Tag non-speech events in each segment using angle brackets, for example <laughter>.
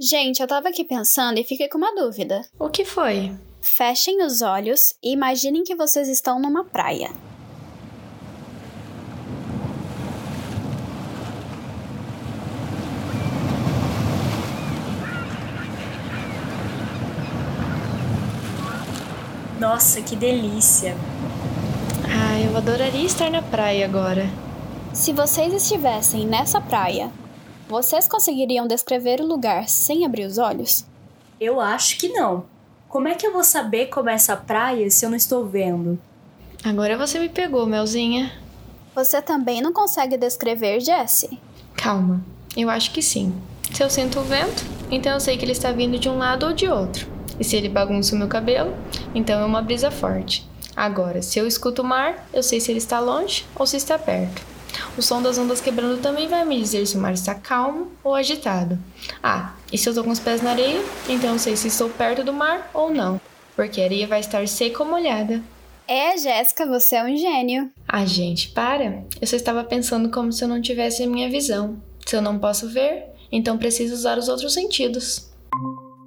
Gente, eu tava aqui pensando e fiquei com uma dúvida. O que foi? Fechem os olhos e imaginem que vocês estão numa praia. Nossa, que delícia! Ah, eu adoraria estar na praia agora. Se vocês estivessem nessa praia, vocês conseguiriam descrever o lugar sem abrir os olhos? Eu acho que não. Como é que eu vou saber como é essa praia se eu não estou vendo? Agora você me pegou, Melzinha. Você também não consegue descrever Jesse? Calma, eu acho que sim. Se eu sinto o vento, então eu sei que ele está vindo de um lado ou de outro. E se ele bagunça o meu cabelo, então é uma brisa forte. Agora, se eu escuto o mar, eu sei se ele está longe ou se está perto. O som das ondas quebrando também vai me dizer se o mar está calmo ou agitado. Ah, e se eu estou com os pés na areia, então eu sei se estou perto do mar ou não, porque a areia vai estar seca ou molhada. É, Jéssica, você é um gênio. Ah, gente, para! Eu só estava pensando como se eu não tivesse a minha visão. Se eu não posso ver, então preciso usar os outros sentidos.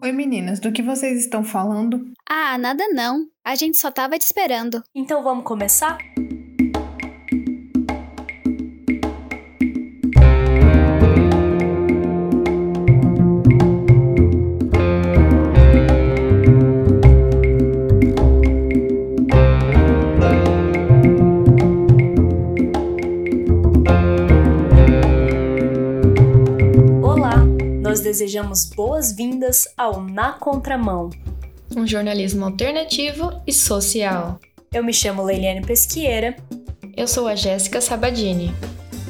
Oi meninas, do que vocês estão falando? Ah, nada não. A gente só tava te esperando. Então vamos começar? Desejamos boas-vindas ao Na Contramão. Um jornalismo alternativo e social. Eu me chamo Leiliane Pesqueira Eu sou a Jéssica Sabadini.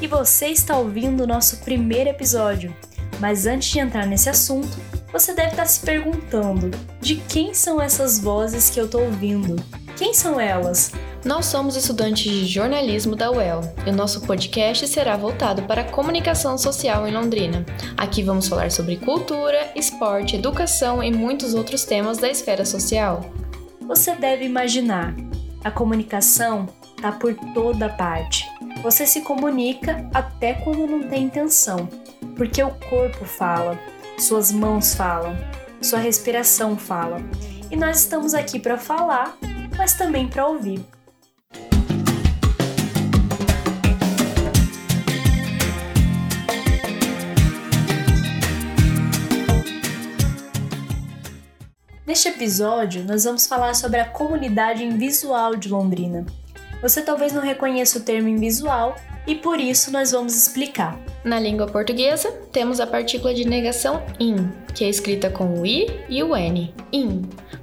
e você está ouvindo o nosso primeiro episódio. Mas antes de entrar nesse assunto, você deve estar se perguntando: de quem são essas vozes que eu estou ouvindo? Quem são elas? Nós somos estudantes de jornalismo da UEL e o nosso podcast será voltado para a comunicação social em Londrina. Aqui vamos falar sobre cultura, esporte, educação e muitos outros temas da esfera social. Você deve imaginar: a comunicação está por toda parte. Você se comunica até quando não tem intenção, porque o corpo fala, suas mãos falam, sua respiração fala. E nós estamos aqui para falar, mas também para ouvir. Neste episódio, nós vamos falar sobre a comunidade invisual de Londrina. Você talvez não reconheça o termo invisual e por isso nós vamos explicar. Na língua portuguesa, temos a partícula de negação in, que é escrita com o i e o n. In.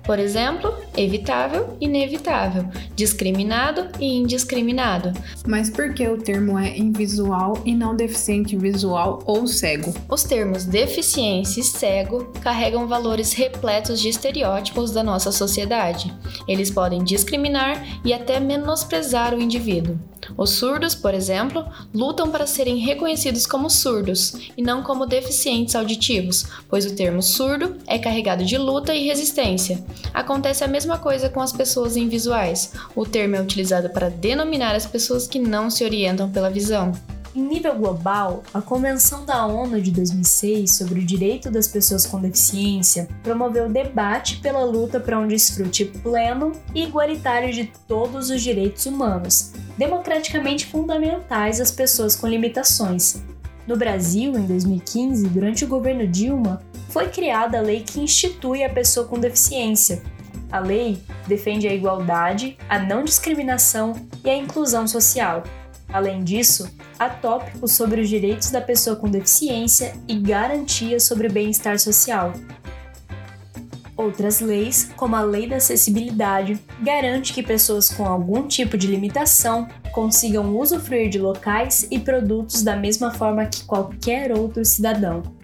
Por exemplo, evitável, inevitável, discriminado e indiscriminado. Mas por que o termo é invisual e não deficiente visual ou cego? Os termos deficiência e cego carregam valores repletos de estereótipos da nossa sociedade. Eles podem discriminar e até menosprezar o indivíduo. Os surdos, por exemplo, lutam para serem reconhecidos como surdos e não como deficientes auditivos, pois o termo surdo é carregado de luta e resistência. Acontece a mesma coisa com as pessoas invisuais. O termo é utilizado para denominar as pessoas que não se orientam pela visão. Em nível global, a Convenção da ONU de 2006 sobre o direito das pessoas com deficiência promoveu debate pela luta para um desfrute pleno e igualitário de todos os direitos humanos, democraticamente fundamentais às pessoas com limitações. No Brasil, em 2015, durante o governo Dilma, foi criada a lei que institui a pessoa com deficiência. A lei defende a igualdade, a não discriminação e a inclusão social. Além disso, há tópicos sobre os direitos da pessoa com deficiência e garantias sobre o bem-estar social. Outras leis, como a Lei da Acessibilidade, garante que pessoas com algum tipo de limitação consigam usufruir de locais e produtos da mesma forma que qualquer outro cidadão.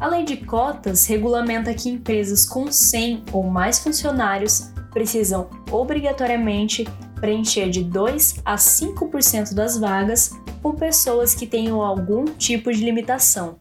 A Lei de Cotas regulamenta que empresas com 100 ou mais funcionários precisam obrigatoriamente preencher de 2 a 5% das vagas com pessoas que tenham algum tipo de limitação.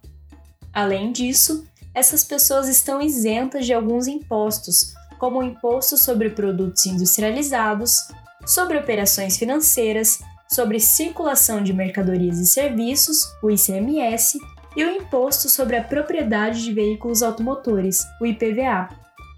Além disso, essas pessoas estão isentas de alguns impostos, como o imposto sobre produtos industrializados, sobre operações financeiras, sobre circulação de mercadorias e serviços, o ICMS, e o Imposto sobre a Propriedade de Veículos Automotores, o IPVA.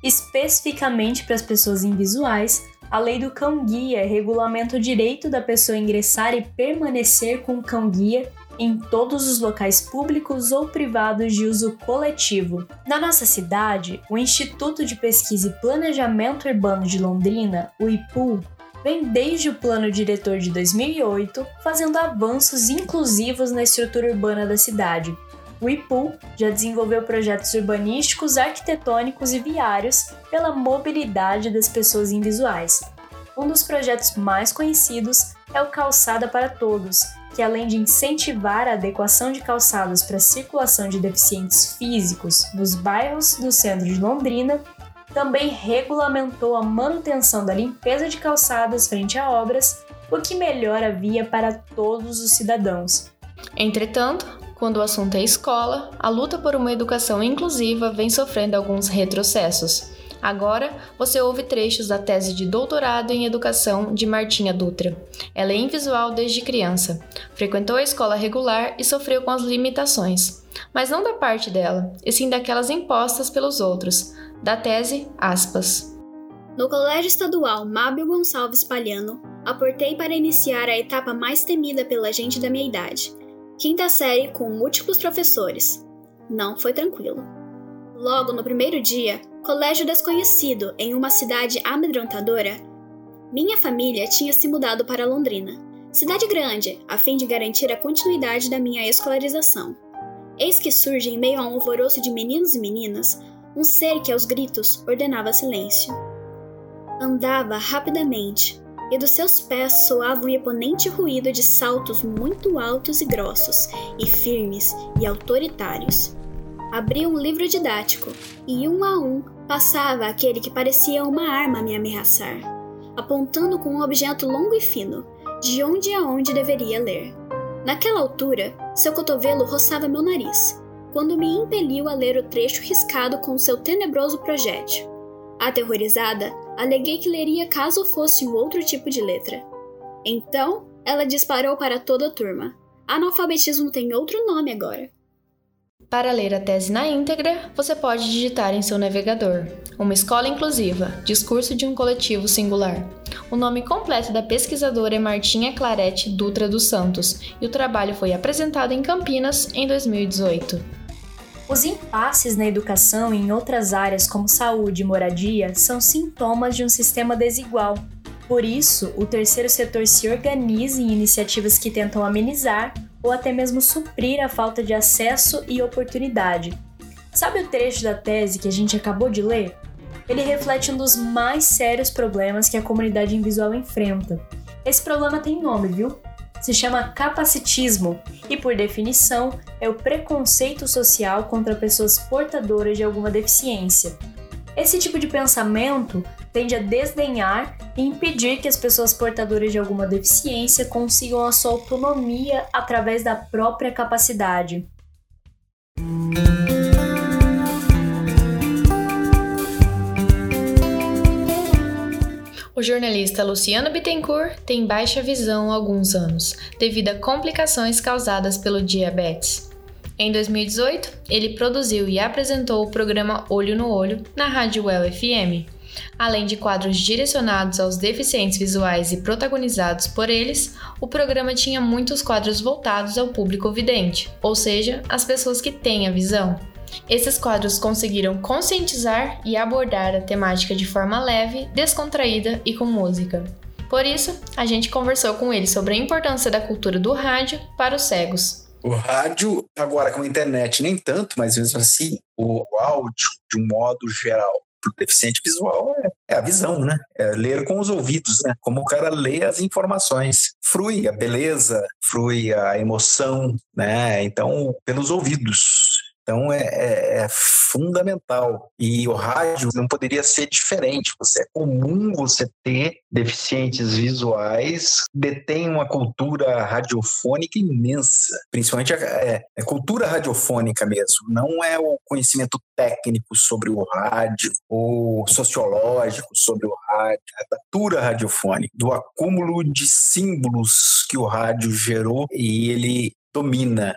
Especificamente para as pessoas invisuais, a lei do cão-guia regulamenta o direito da pessoa ingressar e permanecer com o cão-guia em todos os locais públicos ou privados de uso coletivo. Na nossa cidade, o Instituto de Pesquisa e Planejamento Urbano de Londrina, o IPU, vem desde o plano diretor de 2008 fazendo avanços inclusivos na estrutura urbana da cidade. O IPU já desenvolveu projetos urbanísticos, arquitetônicos e viários pela mobilidade das pessoas invisuais. Um dos projetos mais conhecidos é o Calçada para Todos, que além de incentivar a adequação de calçadas para a circulação de deficientes físicos nos bairros do centro de Londrina, também regulamentou a manutenção da limpeza de calçadas frente a obras, o que melhora a via para todos os cidadãos. Entretanto, quando o assunto é escola, a luta por uma educação inclusiva vem sofrendo alguns retrocessos. Agora, você ouve trechos da tese de doutorado em educação de Martinha Dutra. Ela é invisual desde criança, frequentou a escola regular e sofreu com as limitações, mas não da parte dela, e sim daquelas impostas pelos outros. Da tese, aspas. No Colégio Estadual Mábio Gonçalves Palhano, aportei para iniciar a etapa mais temida pela gente da minha idade, quinta série com múltiplos professores. Não foi tranquilo. Logo no primeiro dia, colégio desconhecido em uma cidade amedrontadora, minha família tinha se mudado para Londrina, cidade grande, a fim de garantir a continuidade da minha escolarização. Eis que surge em meio a um alvoroço de meninos e meninas um ser que aos gritos ordenava silêncio. Andava rapidamente, e dos seus pés soava um imponente ruído de saltos muito altos e grossos, e firmes e autoritários. Abria um livro didático e, um a um, passava aquele que parecia uma arma a me ameaçar, apontando com um objeto longo e fino, de onde a onde deveria ler. Naquela altura, seu cotovelo roçava meu nariz, quando me impeliu a ler o trecho riscado com seu tenebroso projétil. Aterrorizada, aleguei que leria caso fosse um outro tipo de letra. Então, ela disparou para toda a turma. Analfabetismo tem outro nome agora. Para ler a tese na íntegra, você pode digitar em seu navegador Uma Escola Inclusiva Discurso de um Coletivo Singular. O nome completo da pesquisadora é Martinha Clarete Dutra dos Santos e o trabalho foi apresentado em Campinas em 2018. Os impasses na educação e em outras áreas como saúde e moradia são sintomas de um sistema desigual. Por isso, o terceiro setor se organiza em iniciativas que tentam amenizar ou até mesmo suprir a falta de acesso e oportunidade. Sabe o trecho da tese que a gente acabou de ler? Ele reflete um dos mais sérios problemas que a comunidade invisual enfrenta. Esse problema tem nome, viu? Se chama capacitismo e, por definição, é o preconceito social contra pessoas portadoras de alguma deficiência. Esse tipo de pensamento tende a desdenhar e impedir que as pessoas portadoras de alguma deficiência consigam a sua autonomia através da própria capacidade. O jornalista Luciano Bittencourt tem baixa visão há alguns anos, devido a complicações causadas pelo diabetes. Em 2018, ele produziu e apresentou o programa Olho no Olho na Rádio Well FM. Além de quadros direcionados aos deficientes visuais e protagonizados por eles, o programa tinha muitos quadros voltados ao público vidente, ou seja, as pessoas que têm a visão. Esses quadros conseguiram conscientizar e abordar a temática de forma leve, descontraída e com música. Por isso, a gente conversou com ele sobre a importância da cultura do rádio para os cegos. O rádio, agora com a internet, nem tanto, mas mesmo assim, o áudio, de um modo geral, para o deficiente visual é, é, a visão, né? É ler com os ouvidos, né? Como o cara lê as informações. Frui a beleza, frui a emoção, né? Então, pelos ouvidos. Então é, é, é, fundamental. E o rádio não poderia ser diferente. Você, é comum você ter deficientes visuais, detém uma cultura radiofônica imensa. Principalmente a, é, é cultura radiofônica mesmo. Não é o conhecimento técnico sobre o rádio ou sociológico sobre o rádio. É a cultura radiofônica, do acúmulo de símbolos que o rádio gerou e ele domina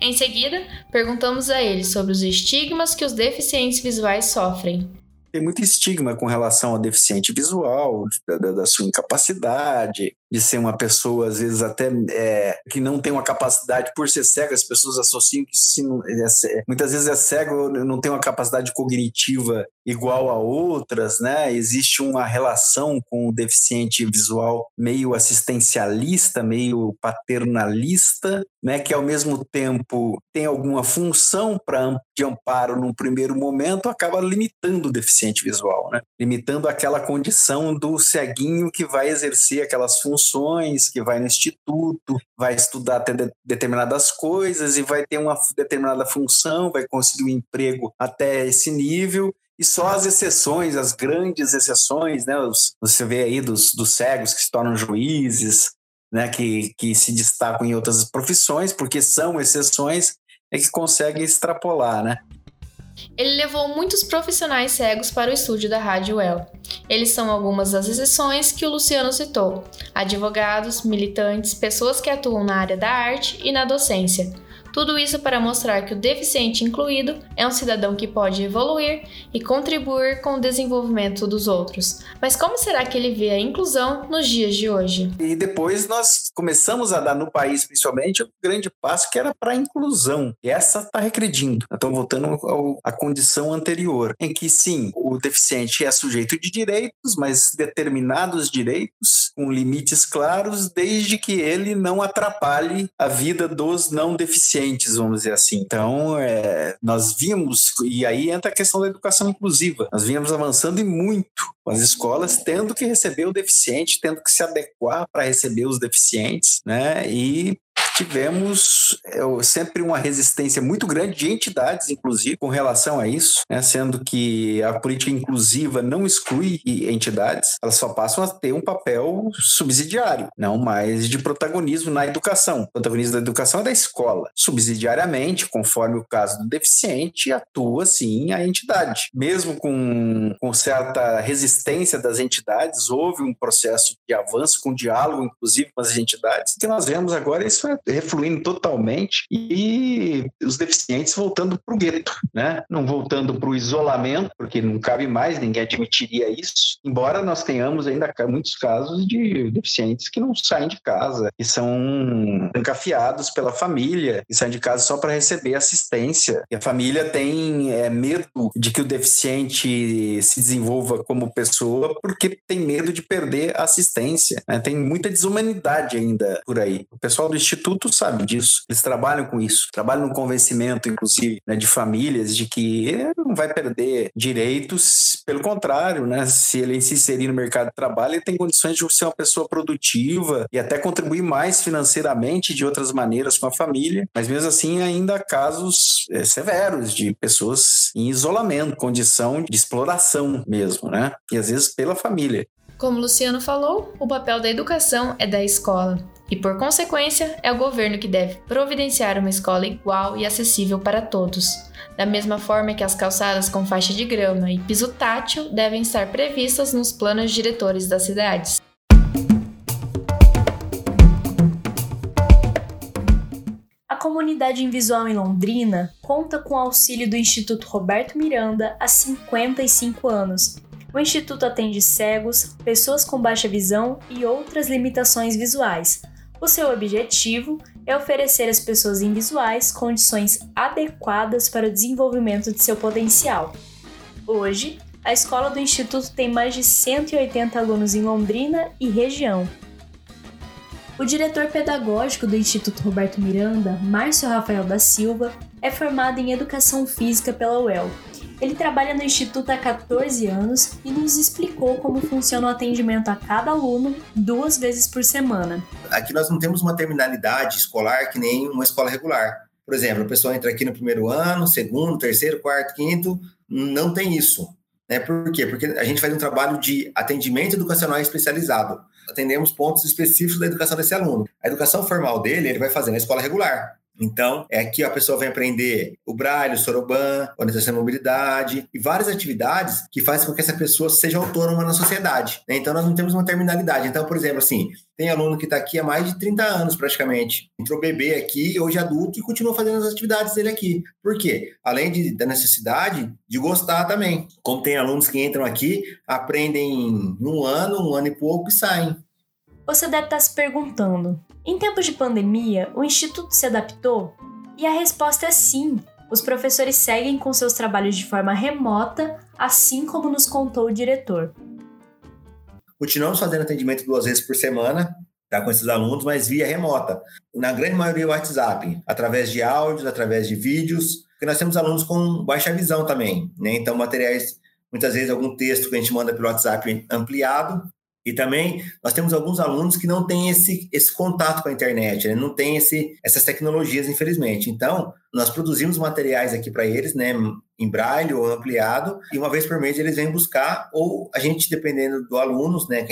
Em seguida, perguntamos a ele sobre os estigmas que os deficientes visuais sofrem. Tem muito estigma com relação ao deficiente visual, da, da, sua incapacidade, de ser uma pessoa, às vezes, até é, que não tem uma capacidade por ser cego, as pessoas associam que se não, é, muitas vezes é cego, não tem uma capacidade cognitiva igual a outras, né? Existe uma relação com o deficiente visual meio assistencialista, meio paternalista, né? Que ao mesmo tempo tem alguma função para de amparo num primeiro momento, acaba limitando o deficiente visual, né? Limitando aquela condição do ceguinho que vai exercer aquelas funções funções, que vai no instituto, vai estudar até de, determinadas coisas e vai ter uma determinada função, vai conseguir um emprego até esse nível. E só as exceções, as grandes exceções, né? Os, você vê aí dos, dos cegos que se tornam juízes, né? Que, que se destacam em outras profissões, porque são exceções, é que conseguem extrapolar, né? Ele levou muitos profissionais cegos para o estúdio da Rádio El. Eles são algumas das exceções que o Luciano citou: advogados, militantes, pessoas que atuam na área da arte e na docência. Tudo isso para mostrar que o deficiente incluído é um cidadão que pode evoluir e contribuir com o desenvolvimento dos outros. Mas como será que ele vê a inclusão nos dias de hoje? E depois nós começamos a dar no país, principalmente, um grande passo que era para a inclusão. E essa está regredindo. Estamos voltando à condição anterior, em que sim, o deficiente é sujeito de direitos, mas determinados direitos com limites claros, desde que ele não atrapalhe a vida dos não deficientes deficientes, vamos dizer assim. Então, é, nós vimos, e aí entra a questão da educação inclusiva, nós vínhamos avançando e muito as escolas tendo que receber o deficiente, tendo que se adequar para receber os deficientes, né? E tivemos é, sempre uma resistência muito grande de entidades, inclusive, com relação a isso, né? sendo que a política inclusiva não exclui entidades, elas só passam a ter um papel subsidiário, não mais de protagonismo na educação. O protagonismo da educação é da escola. Subsidiariamente, conforme o caso do deficiente, atua sim a entidade. Mesmo com, com certa resistência das entidades, houve um processo de avanço, com diálogo, inclusive, com as entidades. O que nós vemos agora, isso é refluindo totalmente e os deficientes voltando para o gueto, né? Não voltando para o isolamento, porque não cabe mais, ninguém admitiria isso. Embora nós tenhamos ainda muitos casos de deficientes que não saem de casa, que são encafiados pela família, que saem de casa só para receber assistência. E a família tem é, medo de que o deficiente se desenvolva como pessoa porque tem medo de perder a assistência. Né? Tem muita desumanidade ainda por aí. O pessoal do Instituto adultos sabem disso. Eles trabalham com isso, trabalham no convencimento, inclusive, né, de famílias de que não vai perder direitos, pelo contrário, né? Se ele se inserir no mercado de trabalho, ele tem condições de ser uma pessoa produtiva e até contribuir mais financeiramente de outras maneiras com a família. Mas mesmo assim, ainda há casos é, severos de pessoas em isolamento, condição de exploração mesmo, né? E às vezes pela família. Como Luciano falou, o papel da educação é da escola. E por consequência, é o governo que deve providenciar uma escola igual e acessível para todos. Da mesma forma que as calçadas com faixa de grama e piso tátil devem estar previstas nos planos diretores das cidades. A comunidade invisual em Londrina conta com o auxílio do Instituto Roberto Miranda há 55 anos o Instituto atende cegos, pessoas com baixa visão e outras limitações visuais. O seu objetivo é oferecer às pessoas invisuais condições adequadas para o desenvolvimento de seu potencial. Hoje, a escola do Instituto tem mais de 180 alunos em Londrina e região. O diretor pedagógico do Instituto Roberto Miranda, Márcio Rafael da Silva, é formado em Educação Física pela UEL ele trabalha no Instituto há 14 anos e nos explicou como funciona o atendimento a cada aluno duas vezes por semana. Aqui nós não temos uma terminalidade escolar que nem uma escola regular. Por exemplo, a pessoa entra aqui no primeiro ano, segundo, terceiro, quarto, quinto, não tem isso. Né? Por quê? Porque a gente faz um trabalho de atendimento educacional especializado. Atendemos pontos específicos da educação desse aluno. A educação formal dele, ele vai fazer na escola regular Então, é aqui a pessoa vem aprender o braille, o soroban, orientação e mobilidade e várias atividades que fazem com que essa pessoa seja autônoma na sociedade. Né? Então, nós não temos uma terminalidade. Então, por exemplo, assim, tem aluno que está aqui há mais de 30 anos, praticamente. Entrou bebê aqui, hoje adulto, e continua fazendo as atividades dele aqui. Por quê? Além de, da necessidade de gostar também. Como tem alunos que entram aqui, aprendem um ano, um ano e pouco e saem. Você deve estar se perguntando: em tempos de pandemia, o Instituto se adaptou? E a resposta é sim. Os professores seguem com seus trabalhos de forma remota, assim como nos contou o diretor. Continuamos fazendo atendimento duas vezes por semana, tá, com esses alunos, mas via remota. Na grande maioria, WhatsApp, através de áudios, através de vídeos, porque nós temos alunos com baixa visão também, né? Então, materiais, muitas vezes, algum texto que a gente manda pelo WhatsApp ampliado, e também nós temos alguns alunos que não têm esse, esse contato com a internet, né? não têm esse, essas tecnologias, infelizmente. Então, nós produzimos materiais aqui para eles, né, em braille ou ampliado, e uma vez por mês eles vêm buscar, ou a gente, dependendo do alunos, né,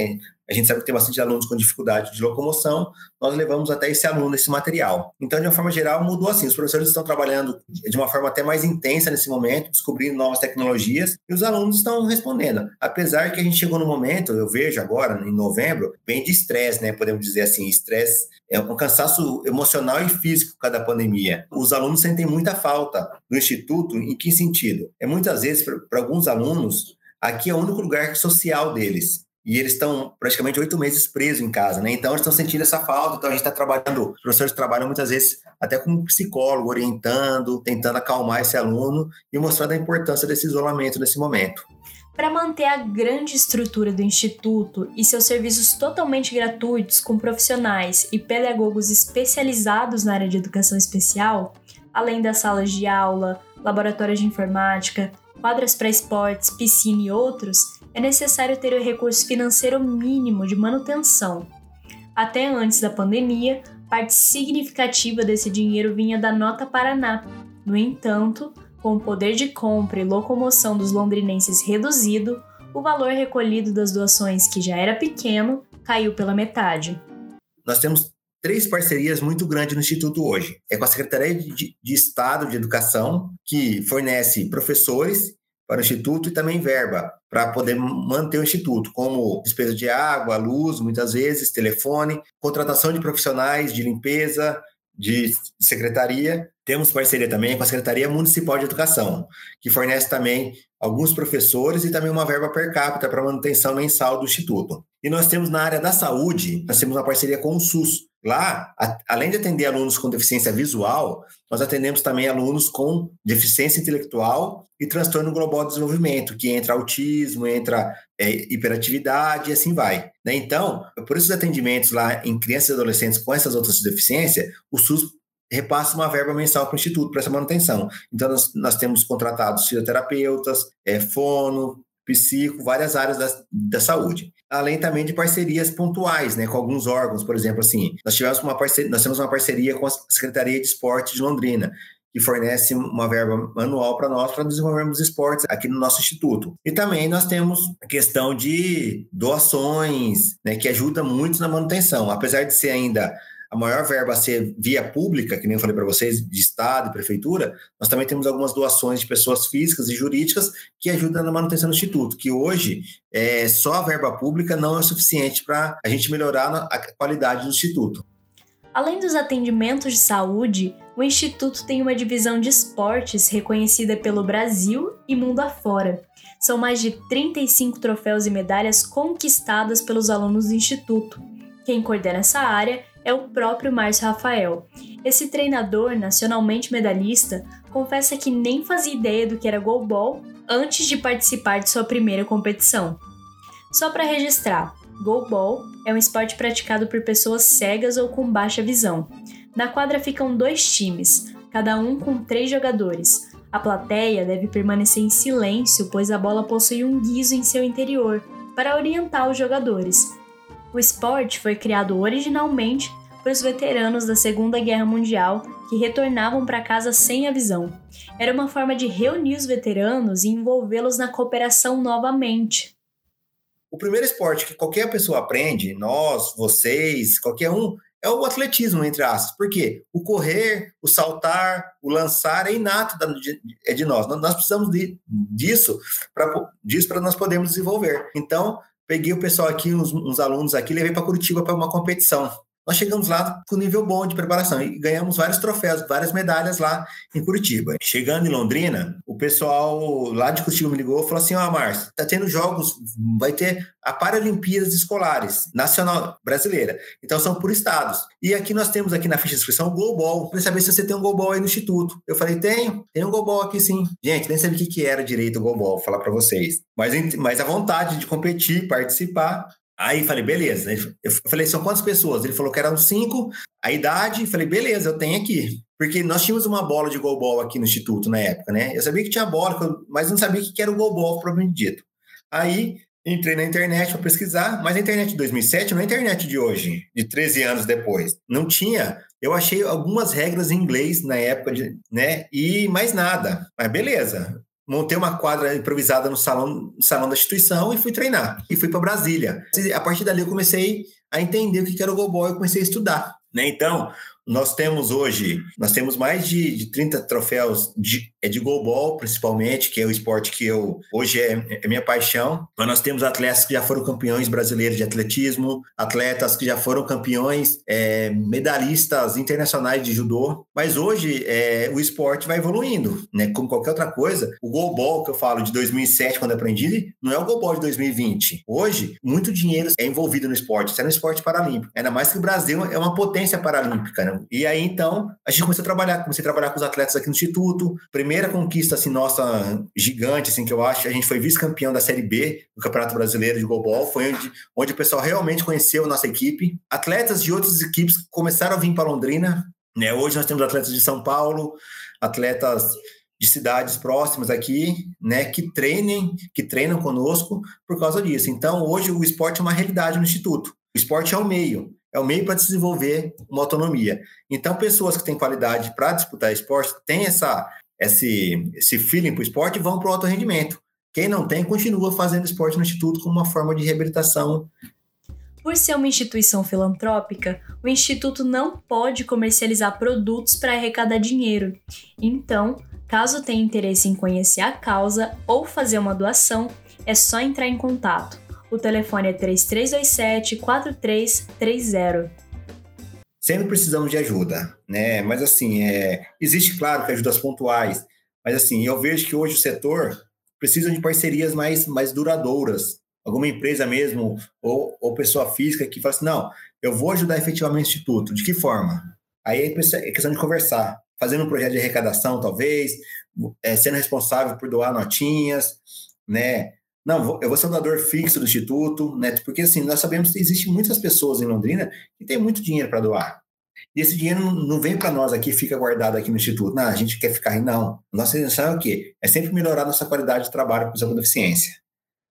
a gente sabe que tem bastante alunos com dificuldade de locomoção, nós levamos até esse aluno esse material. Então, de uma forma geral, mudou assim. Os professores estão trabalhando de uma forma até mais intensa nesse momento, descobrindo novas tecnologias, e os alunos estão respondendo. Apesar que a gente chegou no momento, eu vejo agora, em novembro, bem de estresse, né? Podemos dizer assim, estresse é um cansaço emocional e físico por causa da pandemia. Os alunos sentem muita falta do instituto, em que sentido? É muitas vezes, para alguns alunos, aqui é o único lugar social deles e eles estão praticamente oito meses presos em casa, né? Então eles estão sentindo essa falta. Então a gente está trabalhando, os professores trabalham muitas vezes até com um psicólogo, orientando, tentando acalmar esse aluno e mostrando a importância desse isolamento nesse momento. Para manter a grande estrutura do Instituto e seus serviços totalmente gratuitos com profissionais e pedagogos especializados na área de educação especial, além das salas de aula, laboratórios de informática, quadras para esportes, piscina e outros, é necessário ter o recurso financeiro mínimo de manutenção. Até antes da pandemia, parte significativa desse dinheiro vinha da Nota Paraná. No entanto, com o poder de compra e locomoção dos londrinenses reduzido, o valor recolhido das doações, que já era pequeno, caiu pela metade. Nós temos três parcerias muito grandes no Instituto hoje. É com a Secretaria de, Estado de Educação, que fornece professores para o Instituto e também verba para poder manter o Instituto, como despesa de água, luz, muitas vezes, telefone, contratação de profissionais de limpeza, de secretaria. Temos parceria também com a Secretaria Municipal de Educação, que fornece também alguns professores e também uma verba per capita para manutenção mensal do Instituto. E nós temos na área da saúde, nós temos uma parceria com o SUS, Lá, a, além de atender alunos com deficiência visual, nós atendemos também alunos com deficiência intelectual e transtorno global de desenvolvimento, que entra autismo, entra é, hiperatividade e assim vai. Né? Então, por esses atendimentos lá em crianças e adolescentes com essas outras deficiências, o SUS repassa uma verba mensal para o Instituto para essa manutenção. Então, nós, nós temos contratados fisioterapeutas, é, fono, psico, várias áreas da, da saúde além também de parcerias pontuais, né, com alguns órgãos, por exemplo, assim, nós tivemos uma parceria, nós temos uma parceria com a Secretaria de Esporte de Londrina, que fornece uma verba anual para nós para desenvolvermos esportes aqui no nosso instituto. E também nós temos a questão de doações, né, que ajuda muito na manutenção, apesar de ser ainda a maior verba a ser via pública, que nem eu falei para vocês, de Estado e Prefeitura, nós também temos algumas doações de pessoas físicas e jurídicas que ajudam na manutenção do Instituto, que hoje é, só a verba pública não é suficiente para a gente melhorar a qualidade do Instituto. Além dos atendimentos de saúde, o Instituto tem uma divisão de esportes reconhecida pelo Brasil e mundo afora. São mais de 35 troféus e medalhas conquistadas pelos alunos do Instituto. Quem coordena essa área é o próprio Márcio Rafael. Esse treinador, nacionalmente medalhista, confessa que nem fazia ideia do que era goalball antes de participar de sua primeira competição. Só para registrar, goalball é um esporte praticado por pessoas cegas ou com baixa visão. Na quadra ficam dois times, cada um com três jogadores. A plateia deve permanecer em silêncio, pois a bola possui um guiso em seu interior para orientar os jogadores. O esporte foi criado originalmente para os veteranos da Segunda Guerra Mundial que retornavam para casa sem a visão. Era uma forma de reunir os veteranos e envolvê-los na cooperação novamente. O primeiro esporte que qualquer pessoa aprende, nós, vocês, qualquer um, é o atletismo, entre aspas. Por quê? O correr, o saltar, o lançar é inato de, é de nós. Nós precisamos de, disso para nós podermos desenvolver. Então, peguei o pessoal aqui, uns, uns alunos aqui, levei para Curitiba para uma competição. Nós chegamos lá com nível bom de preparação e ganhamos vários troféus, várias medalhas lá em Curitiba. Chegando em Londrina, o pessoal lá de Curitiba me ligou e falou assim: Ó, oh, Márcio, tá tendo jogos, vai ter a Paralimpíadas Escolares Nacional Brasileira. Então são por estados. E aqui nós temos aqui na ficha de inscrição o Global. Queria saber se você tem um Global aí no Instituto. Eu falei: tenho, tem um Global aqui sim. Gente, nem sabia o que era direito o Global, vou falar para vocês. Mas, mas a vontade de competir, participar, Aí falei, beleza. Eu falei, são quantas pessoas? Ele falou que eram cinco, a idade. Falei, beleza, eu tenho aqui. Porque nós tínhamos uma bola de goalball aqui no Instituto na época, né? Eu sabia que tinha bola, mas não sabia o que era o goalball, propriamente dito. Aí entrei na internet para pesquisar, mas a internet de 2007 não é a internet de hoje, de 13 anos depois. Não tinha. Eu achei algumas regras em inglês na época, de, né? E mais nada. Mas beleza montei uma quadra improvisada no salão, no salão da instituição e fui treinar. E fui para Brasília. A partir dali eu comecei a entender o que era o goalball e comecei a estudar. Né? Então, nós temos hoje, nós temos mais de, de 30 troféus de, é de goalball, principalmente, que é o esporte que eu hoje é, é minha paixão. Mas nós temos atletas que já foram campeões brasileiros de atletismo, atletas que já foram campeões, é, medalhistas internacionais de judô. Mas hoje é, o esporte vai evoluindo, né? Como qualquer outra coisa, o goalball que eu falo de 2007, quando aprendi, não é o goalball de 2020. Hoje, muito dinheiro é envolvido no esporte, é no esporte paralímpico. Ainda mais que o Brasil é uma potência paralímpica, né? E aí, então, a gente começou a trabalhar. Comecei a trabalhar com os atletas aqui no Instituto. Primeira conquista, assim, nossa, gigante, assim, que eu acho, a gente foi vice-campeão da Série B do Campeonato Brasileiro de Golbol. Foi onde, onde o pessoal realmente conheceu a nossa equipe. Atletas de outras equipes começaram a vir para Londrina. Né? Hoje nós temos atletas de São Paulo, atletas de cidades próximas aqui, né, que treinem, que treinam conosco por causa disso. Então, hoje o esporte é uma realidade no instituto. O esporte é o meio é o meio para desenvolver uma autonomia. Então, pessoas que têm qualidade para disputar esporte têm essa, esse, esse feeling para o esporte vão para o alto rendimento. Quem não tem, continua fazendo esporte no Instituto como uma forma de reabilitação. Por ser uma instituição filantrópica, o Instituto não pode comercializar produtos para arrecadar dinheiro. Então, caso tenha interesse em conhecer a causa ou fazer uma doação, é só entrar em contato. O telefone é 3327-4330. Sempre precisamos de ajuda, né? Mas assim, é... existe, claro, que ajudas pontuais, mas assim, eu vejo que hoje o setor precisa de parcerias mais, mais duradouras. Alguma empresa mesmo, ou, ou pessoa física que fala assim, não, eu vou ajudar efetivamente o Instituto. De que forma? Aí é questão de conversar. Fazendo um projeto de arrecadação, talvez, é, sendo responsável por doar notinhas, né? Não, eu vou ser um doador fixo do Instituto, né? Porque assim, nós sabemos que existem muitas pessoas em Londrina que têm muito dinheiro para doar. E esse dinheiro não vem para nós aqui, fica guardado aqui no Instituto. Não, a gente quer ficar aí, não. Nossa intenção é o quê? É sempre melhorar nossa qualidade de trabalho com pessoas com deficiência.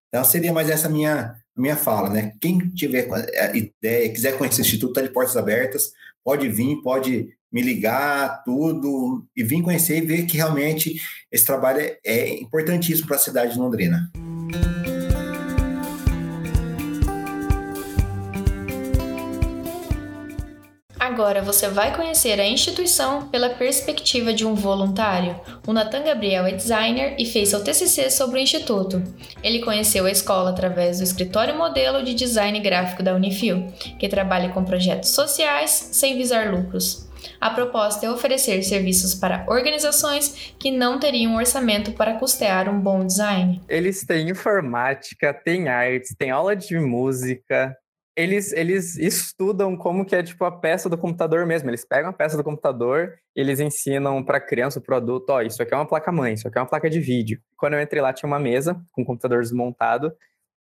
Então, seria mais essa minha, minha fala, né? Quem tiver ideia, quiser conhecer o Instituto, está de portas abertas, pode vir, pode me ligar, tudo, e vir conhecer e ver que realmente esse trabalho é, é importantíssimo para a cidade de Londrina. Agora você vai conhecer a instituição pela perspectiva de um voluntário. O Nathan Gabriel é designer e fez seu TCC sobre o instituto. Ele conheceu a escola através do escritório modelo de design gráfico da Unifil, que trabalha com projetos sociais sem visar lucros. A proposta é oferecer serviços para organizações que não teriam orçamento para custear um bom design. Eles têm informática, têm artes, têm aula de música, eles, eles estudam como que é tipo a peça do computador mesmo. Eles pegam a peça do computador eles ensinam para criança, para o adulto, ó, isso aqui é uma placa-mãe, isso aqui é uma placa de vídeo. Quando eu entrei lá tinha uma mesa com o computador desmontado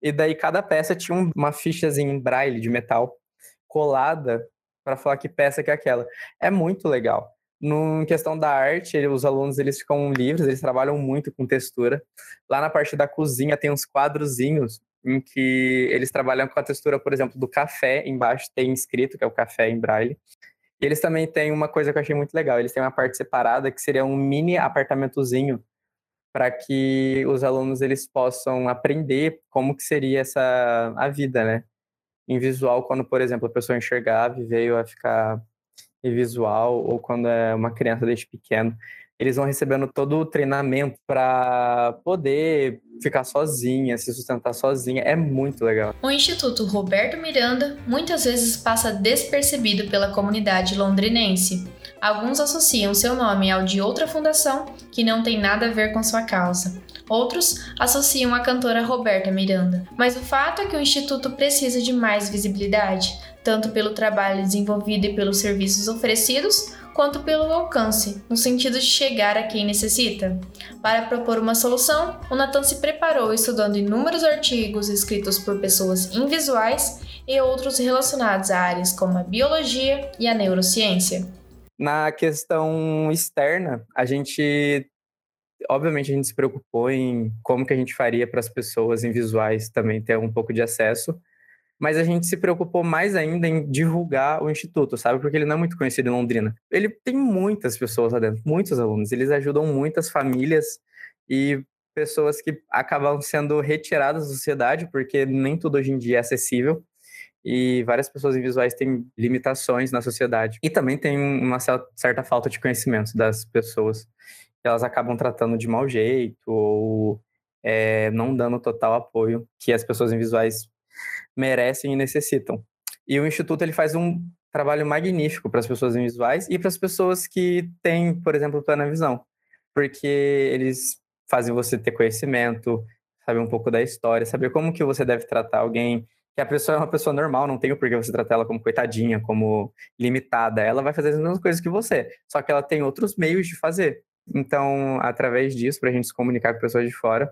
e daí cada peça tinha uma fichazinha em braille de metal colada para falar que peça que é aquela. É muito legal. No, questão da arte, os alunos eles ficam livres, eles trabalham muito com textura. Lá na parte da cozinha tem uns quadrozinhos em que eles trabalham com a textura, por exemplo, do café. Embaixo tem escrito que é o café em braille. E eles também têm uma coisa que eu achei muito legal. Eles têm uma parte separada que seria um mini apartamentozinho para que os alunos eles possam aprender como que seria essa a vida, né? em visual quando, por exemplo, a pessoa enxergava e veio a ficar visual ou quando é uma criança desde pequeno eles vão recebendo todo o treinamento para poder ficar sozinha, se sustentar sozinha. É muito legal. O Instituto Roberto Miranda muitas vezes passa despercebido pela comunidade londrinense. Alguns associam seu nome ao de outra fundação que não tem nada a ver com sua causa. Outros associam a cantora Roberta Miranda. Mas o fato é que o Instituto precisa de mais visibilidade, tanto pelo trabalho desenvolvido e pelos serviços oferecidos, quanto pelo alcance, no sentido de chegar a quem necessita. Para propor uma solução, o Natan se preparou estudando inúmeros artigos escritos por pessoas invisuais e outros relacionados a áreas como a biologia e a neurociência. Na questão externa, a gente obviamente a gente se preocupou em como que a gente faria para as pessoas invisuais também ter um pouco de acesso mas a gente se preocupou mais ainda em divulgar o instituto, sabe? Porque ele não é muito conhecido em Londrina. Ele tem muitas pessoas lá dentro, muitos alunos. Eles ajudam muitas famílias e pessoas que acabam sendo retiradas da sociedade, porque nem tudo hoje em dia é acessível. E várias pessoas invisuais têm limitações na sociedade. E também tem uma certa falta de conhecimento das pessoas. Elas acabam tratando de mau jeito ou é, não dando total apoio que as pessoas invisuais merecem e necessitam. E o Instituto ele faz um trabalho magnífico para as pessoas visuais e para as pessoas que têm, por exemplo, plena visão, porque eles fazem você ter conhecimento, saber um pouco da história, saber como que você deve tratar alguém, que a pessoa é uma pessoa normal, não tem o porquê você tratar ela como coitadinha, como limitada. Ela vai fazer as mesmas coisas que você, só que ela tem outros meios de fazer. Então, através disso, para a gente se comunicar com pessoas de fora,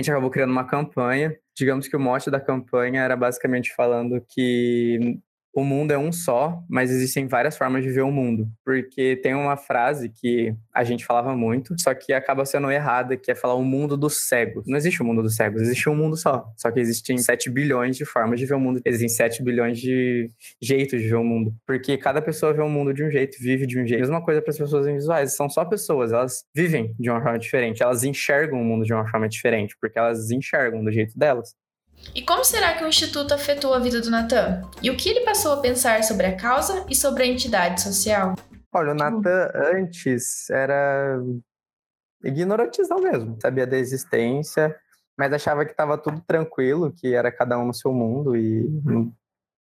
gente acabou criando uma campanha. Digamos que o mote da campanha era basicamente falando que o mundo é um só, mas existem várias formas de ver o mundo. Porque tem uma frase que a gente falava muito, só que acaba sendo errada, que é falar o mundo dos cegos. Não existe o mundo dos cegos, existe um mundo só. Só que existem 7 bilhões de formas de ver o mundo. Existem 7 bilhões de jeitos de ver o mundo. Porque cada pessoa vê o mundo de um jeito, vive de um jeito. Mesma coisa para as pessoas invisuais, são só pessoas, elas vivem de uma forma diferente, elas enxergam o mundo de uma forma diferente, porque elas enxergam do jeito delas. E como será que o Instituto afetou a vida do Natan? E o que ele passou a pensar sobre a causa e sobre a entidade social? Olha, o Natan antes era ignorantizão mesmo, sabia da existência, mas achava que estava tudo tranquilo, que era cada um no seu mundo e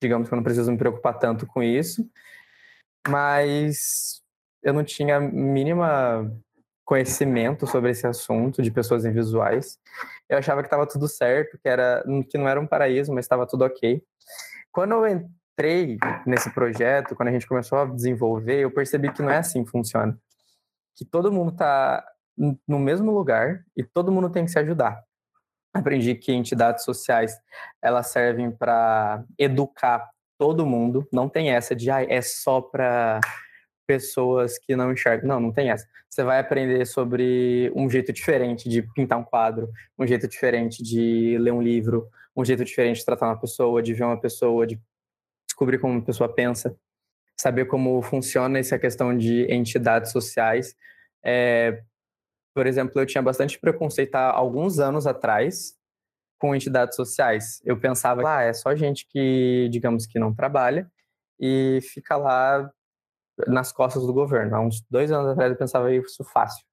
digamos que eu não preciso me preocupar tanto com isso. Mas eu não tinha mínima conhecimento sobre esse assunto de pessoas invisuais. Eu achava que estava tudo certo, que era que não era um paraíso, mas estava tudo ok. Quando eu entrei nesse projeto, quando a gente começou a desenvolver, eu percebi que não é assim que funciona. Que todo mundo está no mesmo lugar e todo mundo tem que se ajudar. Aprendi que entidades sociais elas servem para educar todo mundo. Não tem essa de ah, é só para pessoas que não enxergam. Não, não tem essa. Você vai aprender sobre um jeito diferente de pintar um quadro, um jeito diferente de ler um livro, um jeito diferente de tratar uma pessoa, de ver uma pessoa, de descobrir como uma pessoa pensa, saber como funciona essa questão de entidades sociais. É, por exemplo, eu tinha bastante preconceito há alguns anos atrás com entidades sociais. Eu pensava, ah, é só gente que, digamos, que não trabalha e fica lá nas costas do governo. Há uns dois anos atrás eu pensava isso fácil.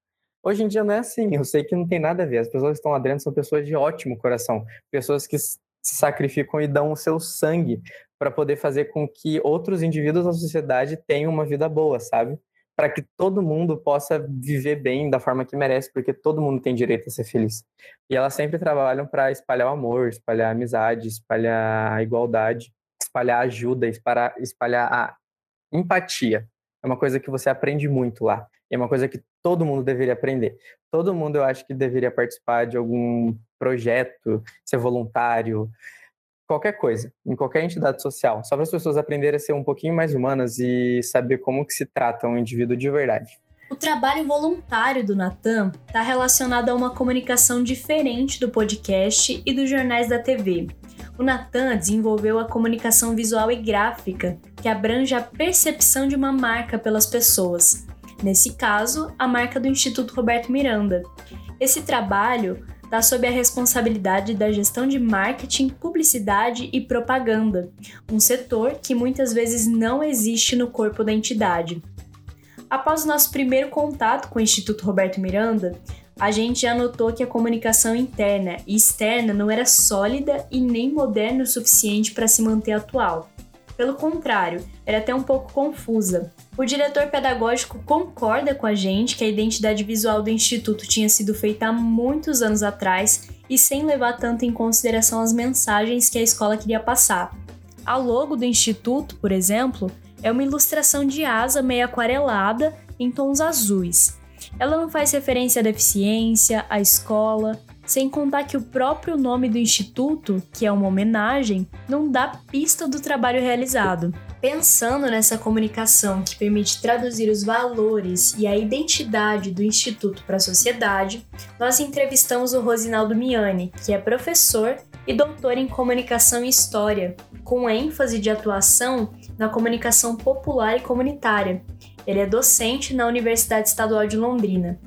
Hoje em dia não é assim, eu sei que não tem nada a ver. As pessoas que estão lá dentro são pessoas de ótimo coração, pessoas que se sacrificam e dão o seu sangue para poder fazer com que outros indivíduos da sociedade tenham uma vida boa, sabe? Para que todo mundo possa viver bem da forma que merece, porque todo mundo tem direito a ser feliz. E elas sempre trabalham para espalhar o amor, espalhar a amizade, espalhar a igualdade, espalhar a ajuda, espalhar a empatia é uma coisa que você aprende muito lá. É uma coisa que todo mundo deveria aprender. Todo mundo, eu acho que deveria participar de algum projeto, ser voluntário, qualquer coisa, em qualquer entidade social, só para as pessoas aprenderem a ser um pouquinho mais humanas e saber como que se trata um indivíduo de verdade. O trabalho voluntário do Natan está relacionado a uma comunicação diferente do podcast e dos jornais da TV o Natan desenvolveu a comunicação visual e gráfica, que abrange a percepção de uma marca pelas pessoas. Nesse caso, a marca do Instituto Roberto Miranda. Esse trabalho está sob a responsabilidade da gestão de marketing, publicidade e propaganda, um setor que muitas vezes não existe no corpo da entidade. Após o nosso primeiro contato com o Instituto Roberto Miranda, a gente já notou que a comunicação interna e externa não era sólida e nem moderna o suficiente para se manter atual. Pelo contrário, era até um pouco confusa. O diretor pedagógico concorda com a gente que a identidade visual do Instituto tinha sido feita há muitos anos atrás e sem levar tanto em consideração as mensagens que a escola queria passar. A logo do Instituto, por exemplo, é uma ilustração de asa meio aquarelada em tons azuis. Ela não faz referência à deficiência, à escola, sem contar que o próprio nome do instituto, que é uma homenagem, não dá pista do trabalho realizado. Pensando nessa comunicação que permite traduzir os valores e a identidade do instituto para a sociedade, nós entrevistamos o Rosinaldo Miani, que é professor e doutor em comunicação e história, com ênfase de atuação na comunicação popular e comunitária. Ele é docente na Universidade Estadual de Londrina.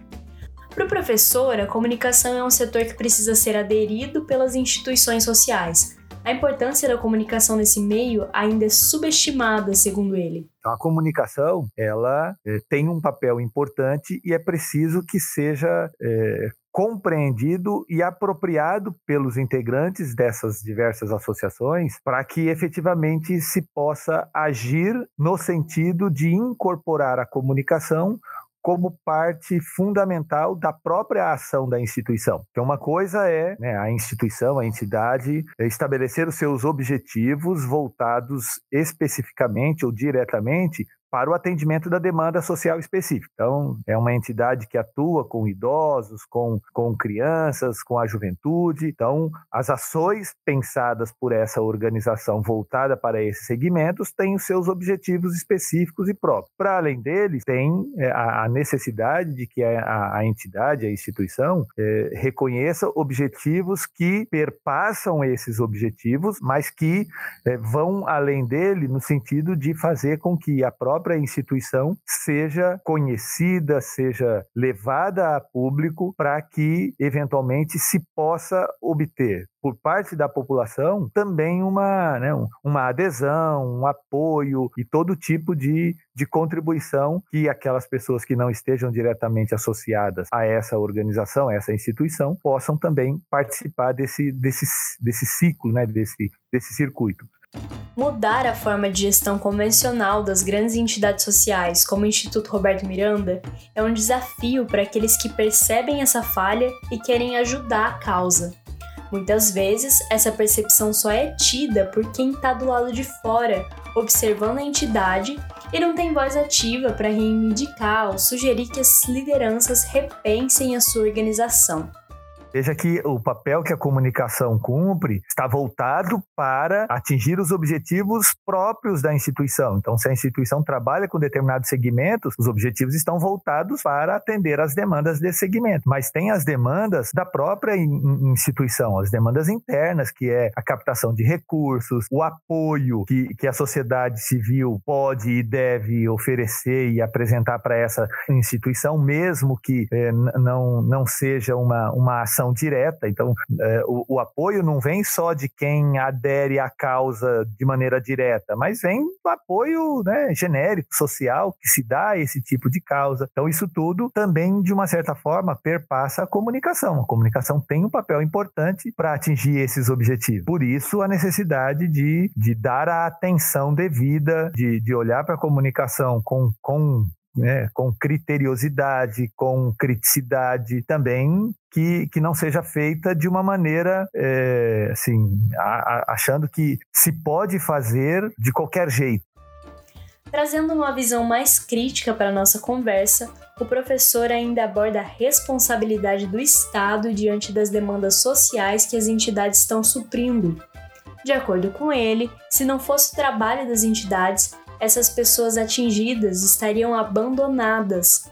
Para o professor, a comunicação é um setor que precisa ser aderido pelas instituições sociais. A importância da comunicação nesse meio ainda é subestimada, segundo ele. A comunicação ela é, tem um papel importante e é preciso que seja é, compreendido e apropriado pelos integrantes dessas diversas associações para que efetivamente se possa agir no sentido de incorporar a comunicação como parte fundamental da própria ação da instituição. Então, uma coisa é né, a instituição, a entidade, estabelecer os seus objetivos voltados especificamente ou diretamente para o atendimento da demanda social específica. Então, é uma entidade que atua com idosos, com, com crianças, com a juventude. Então, as ações pensadas por essa organização voltada para esses segmentos têm os seus objetivos específicos e próprios. Para além deles, tem é, a necessidade de que a, a entidade, a instituição, é, reconheça objetivos que perpassam esses objetivos, mas que é, vão além dele no sentido de fazer com que a própria própria instituição seja conhecida, seja levada a público para que eventualmente se possa obter por parte da população também uma, né, uma adesão, um apoio e todo tipo de, de contribuição que aquelas pessoas que não estejam diretamente associadas a essa organização, a essa instituição, possam também participar desse, desse, desse ciclo, né, desse, desse circuito. Mudar a forma de gestão convencional das grandes entidades sociais, como o Instituto Roberto Miranda, é um desafio para aqueles que percebem essa falha e querem ajudar a causa. Muitas vezes, essa percepção só é tida por quem está do lado de fora, observando a entidade e não tem voz ativa para reivindicar ou sugerir que as lideranças repensem a sua organização. Veja que o papel que a comunicação cumpre está voltado para atingir os objetivos próprios da instituição. Então, se a instituição trabalha com determinados segmentos, os objetivos estão voltados para atender às demandas desse segmento. Mas tem as demandas da própria instituição, as demandas internas, que é a captação de recursos, o apoio que, que a sociedade civil pode e deve oferecer e apresentar para essa instituição, mesmo que eh, não, não seja uma, uma ação direta. Então, é, o, o, apoio não vem só de quem adere à causa de maneira direta, mas vem do apoio né, genérico, social, que se dá a esse tipo de causa. Então, isso tudo também, de uma certa forma, perpassa a comunicação. A comunicação tem um papel importante para atingir esses objetivos. Por isso, a necessidade de, de dar a atenção devida, de, de olhar para a comunicação com, com né, com criteriosidade, com criticidade também, que, que não seja feita de uma maneira, é, assim, a, a, achando que se pode fazer de qualquer jeito. Trazendo uma visão mais crítica para a nossa conversa, o professor ainda aborda a responsabilidade do Estado diante das demandas sociais que as entidades estão suprindo. De acordo com ele, se não fosse o trabalho das entidades, essas pessoas atingidas estariam abandonadas.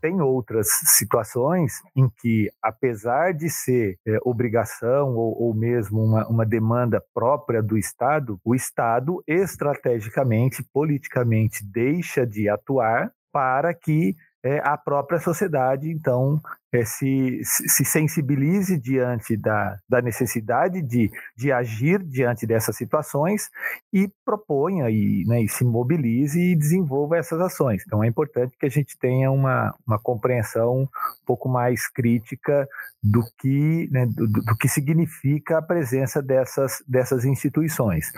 Tem outras situações em que, apesar de ser é, obrigação ou, ou mesmo uma, uma demanda própria do Estado, o Estado estrategicamente, politicamente, deixa de atuar para que é, a própria sociedade, então, é, se, se sensibilize diante da, da necessidade de, de agir diante dessas situações e proponha e, né, e se mobilize e desenvolva essas ações. Então, é importante que a gente tenha uma, uma compreensão um pouco mais crítica do que, né, do, do que significa a presença dessas, dessas instituições.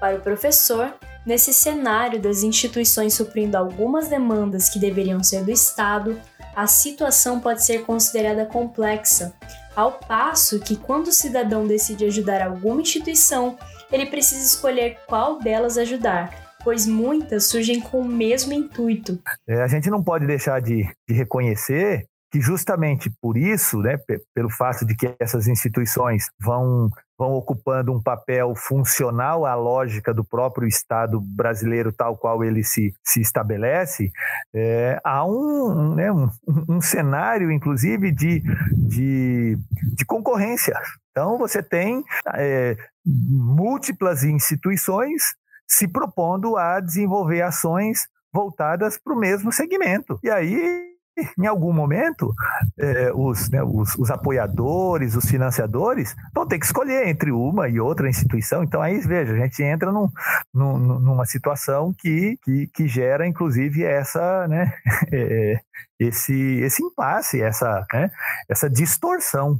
Para o professor, nesse cenário das instituições suprindo algumas demandas que deveriam ser do Estado, a situação pode ser considerada complexa, ao passo que, quando o cidadão decide ajudar alguma instituição, ele precisa escolher qual delas ajudar, pois muitas surgem com o mesmo intuito. É, a gente não pode deixar de, de reconhecer que justamente por isso, né, pelo fato de que essas instituições vão vão ocupando um papel funcional à lógica do próprio Estado brasileiro tal qual ele se, se estabelece, é, há um, né, um, um, cenário, inclusive, de, de, de concorrência. Então, você tem é, múltiplas instituições se propondo a desenvolver ações voltadas para o mesmo segmento. E aí em algum momento, é, os, né, os, os, apoiadores, os financiadores, vão ter que escolher entre uma e outra instituição. Então, aí, veja, a gente entra num, num, numa situação que, que, que, gera, inclusive, essa, né, <laughs> é, esse, esse impasse, essa, né, essa distorção.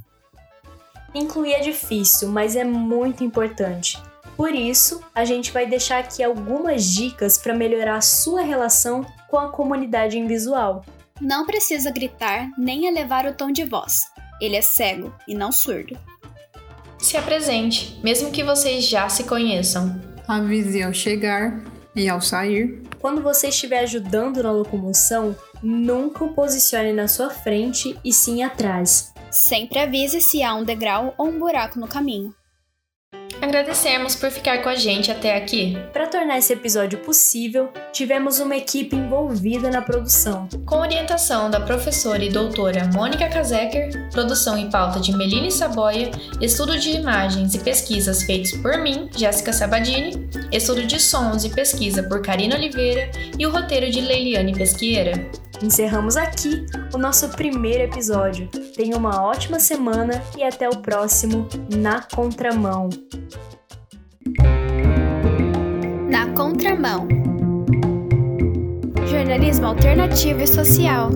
Incluir é difícil, mas é muito importante. Por isso, a gente vai deixar aqui algumas dicas para melhorar a sua relação com a comunidade invisual. Não precisa gritar nem elevar o tom de voz. Ele é cego e não surdo. Se apresente, mesmo que vocês já se conheçam. Avise ao chegar e ao sair. Quando você estiver ajudando na locomoção, nunca o posicione na sua frente e sim atrás. Sempre avise se há um degrau ou um buraco no caminho. Agradecemos por ficar com a gente até aqui. Para tornar esse episódio possível, tivemos uma equipe envolvida na produção. Com orientação da professora e doutora Mônica Kazeker, produção e pauta de Meline Saboia, estudo de imagens e pesquisas feitos por mim, Jéssica Sabadini, estudo de sons e pesquisa por Karina Oliveira e o roteiro de Leiliane Pesqueira. Encerramos aqui o nosso primeiro episódio. Tenha uma ótima semana e até o próximo Na Contramão. Na Contramão Jornalismo alternativo e social.